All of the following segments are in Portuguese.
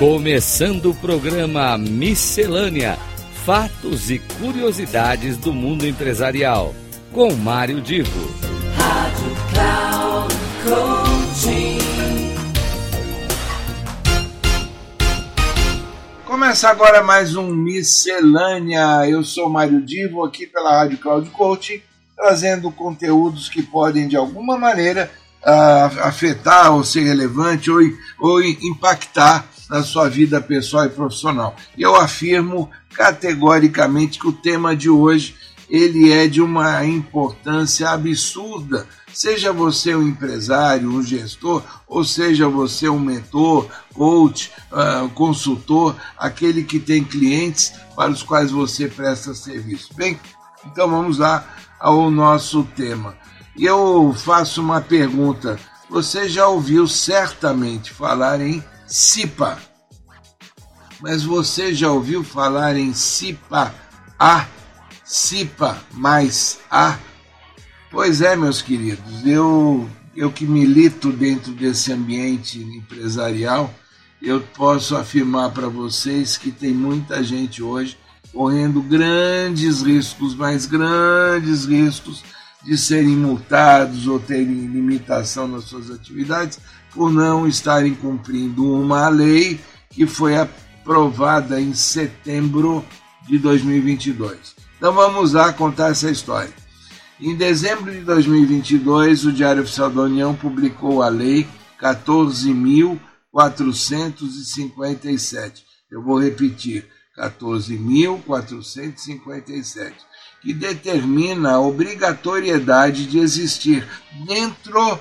Começando o programa Miscelânea: Fatos e Curiosidades do Mundo Empresarial, com Mário Divo. Rádio Cloud Coaching. Começa agora mais um Miscelânea. Eu sou Mário Divo, aqui pela Rádio Cloud Coaching, trazendo conteúdos que podem, de alguma maneira, uh, afetar ou ser relevante ou, ou impactar na sua vida pessoal e profissional. E eu afirmo categoricamente que o tema de hoje ele é de uma importância absurda. Seja você um empresário, um gestor, ou seja você um mentor, coach, uh, consultor, aquele que tem clientes para os quais você presta serviço. Bem, então vamos lá ao nosso tema. E eu faço uma pergunta. Você já ouviu certamente falar em CIPA. Mas você já ouviu falar em CIPA A? CIPA mais A? Pois é, meus queridos, eu, eu que milito dentro desse ambiente empresarial, eu posso afirmar para vocês que tem muita gente hoje correndo grandes riscos, mas grandes riscos de serem multados ou terem limitação nas suas atividades por não estarem cumprindo uma lei que foi aprovada em setembro de 2022. Então vamos lá contar essa história. Em dezembro de 2022, o Diário Oficial da União publicou a Lei 14.457. Eu vou repetir: 14.457 que determina a obrigatoriedade de existir dentro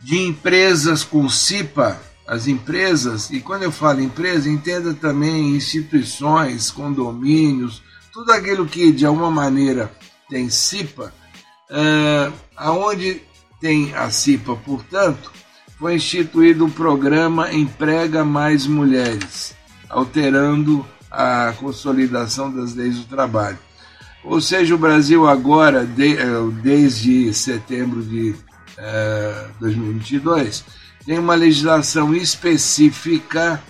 de empresas com CIPA, as empresas, e quando eu falo empresa, entenda também instituições, condomínios, tudo aquilo que de alguma maneira tem CIPA, uh, aonde tem a CIPA, portanto, foi instituído o programa Emprega Mais Mulheres, alterando a consolidação das leis do trabalho. Ou seja, o Brasil agora, de, desde setembro de eh, 2022, tem uma legislação específica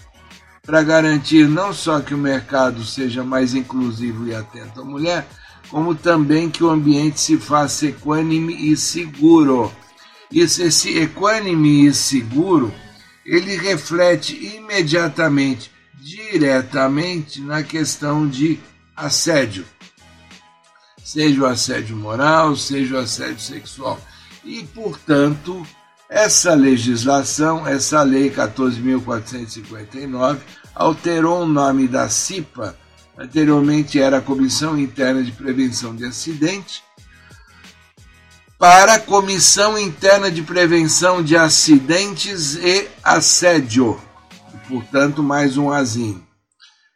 para garantir não só que o mercado seja mais inclusivo e atento à mulher, como também que o ambiente se faça equânime e seguro. Isso, esse equânime e seguro, ele reflete imediatamente, diretamente na questão de assédio seja o assédio moral, seja o assédio sexual. E, portanto, essa legislação, essa lei 14.459, alterou o nome da CIPA, anteriormente era a Comissão Interna de Prevenção de Acidente, para Comissão Interna de Prevenção de Acidentes e Assédio, portanto, mais um azinho.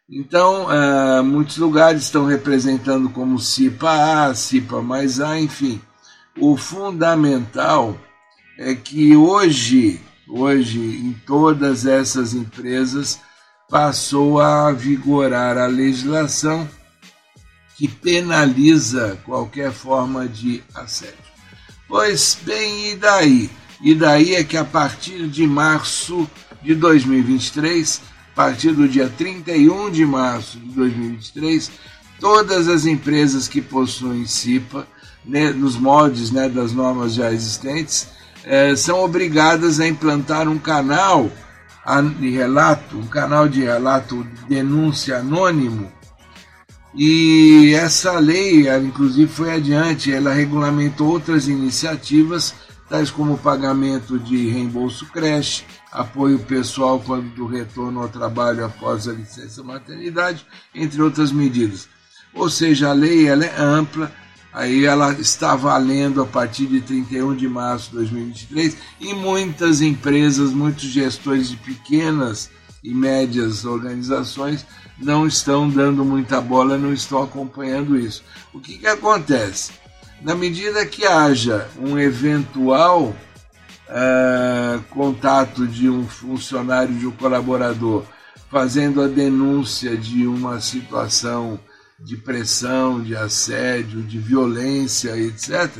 Então, uh, muitos lugares estão representando como CIPA A, CIPA mais A, enfim. O fundamental é que hoje, hoje, em todas essas empresas, passou a vigorar a legislação que penaliza qualquer forma de assédio. Pois bem, e daí? E daí é que a partir de março de 2023 a partir do dia 31 de março de 2023, todas as empresas que possuem CIPA, né, nos moldes né, das normas já existentes, eh, são obrigadas a implantar um canal de relato, um canal de relato de denúncia anônimo. E essa lei, inclusive, foi adiante, ela regulamentou outras iniciativas, tais como pagamento de reembolso creche, apoio pessoal quando do retorno ao trabalho após a licença maternidade, entre outras medidas. Ou seja, a lei ela é ampla, aí ela está valendo a partir de 31 de março de 2023 e muitas empresas, muitos gestores de pequenas e médias organizações não estão dando muita bola, não estão acompanhando isso. O que, que acontece? Na medida que haja um eventual uh, contato de um funcionário, de um colaborador, fazendo a denúncia de uma situação de pressão, de assédio, de violência, etc.,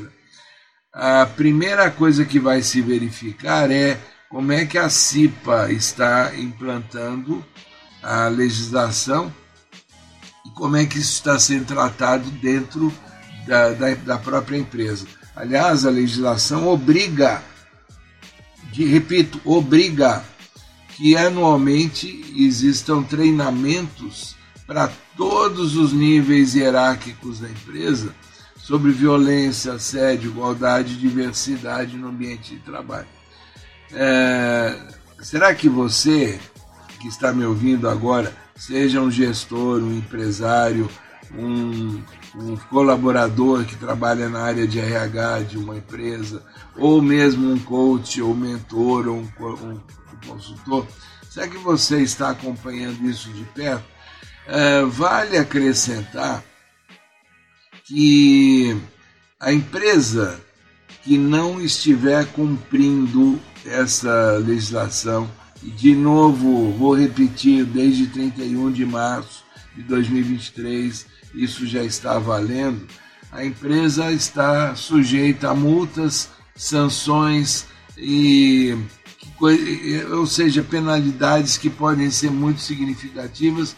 a primeira coisa que vai se verificar é como é que a CIPA está implantando a legislação e como é que isso está sendo tratado dentro da, da, da própria empresa. Aliás, a legislação obriga, de, repito, obriga que anualmente existam treinamentos para todos os níveis hierárquicos da empresa sobre violência, assédio, igualdade e diversidade no ambiente de trabalho. É, será que você que está me ouvindo agora, seja um gestor, um empresário, um, um colaborador que trabalha na área de RH de uma empresa, ou mesmo um coach, ou mentor, ou um, um, um consultor, será que você está acompanhando isso de perto? É, vale acrescentar que a empresa que não estiver cumprindo essa legislação, e de novo vou repetir, desde 31 de março de 2023, isso já está valendo, a empresa está sujeita a multas, sanções e ou seja, penalidades que podem ser muito significativas,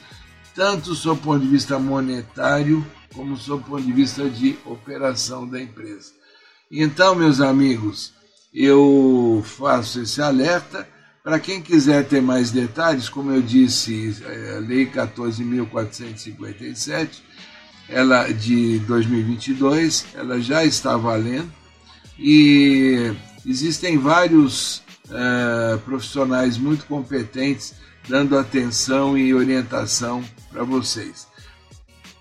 tanto do ponto de vista monetário, como do ponto de vista de operação da empresa. Então, meus amigos, eu faço esse alerta. Para quem quiser ter mais detalhes, como eu disse, a Lei 14.457, ela de 2022, ela já está valendo e existem vários uh, profissionais muito competentes dando atenção e orientação para vocês.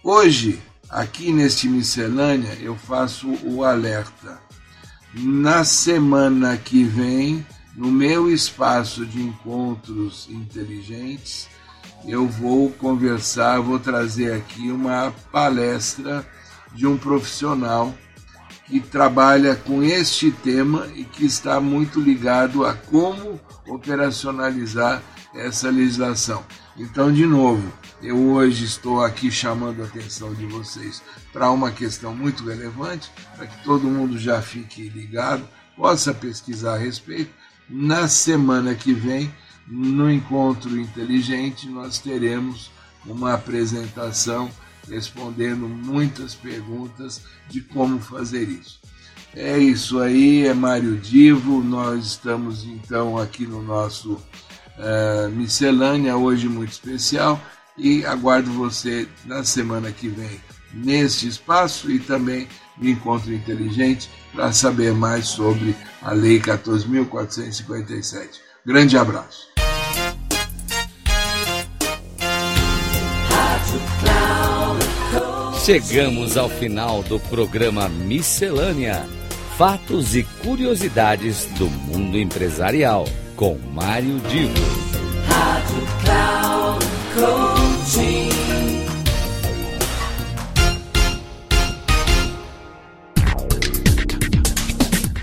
Hoje, aqui neste miscelânea, eu faço o alerta. Na semana que vem, no meu espaço de encontros inteligentes, eu vou conversar, vou trazer aqui uma palestra de um profissional que trabalha com este tema e que está muito ligado a como operacionalizar essa legislação. Então, de novo, eu hoje estou aqui chamando a atenção de vocês para uma questão muito relevante, para que todo mundo já fique ligado, possa pesquisar a respeito. Na semana que vem, no encontro inteligente, nós teremos uma apresentação respondendo muitas perguntas de como fazer isso. É isso aí, é Mário Divo. Nós estamos então aqui no nosso uh, miscelânea, hoje muito especial, e aguardo você na semana que vem neste espaço e também no Encontro Inteligente para saber mais sobre a Lei 14.457. Grande abraço. Chegamos ao final do programa Miscelânea: Fatos e Curiosidades do Mundo Empresarial, com Mário Divo. Rádio Cloud Coaching.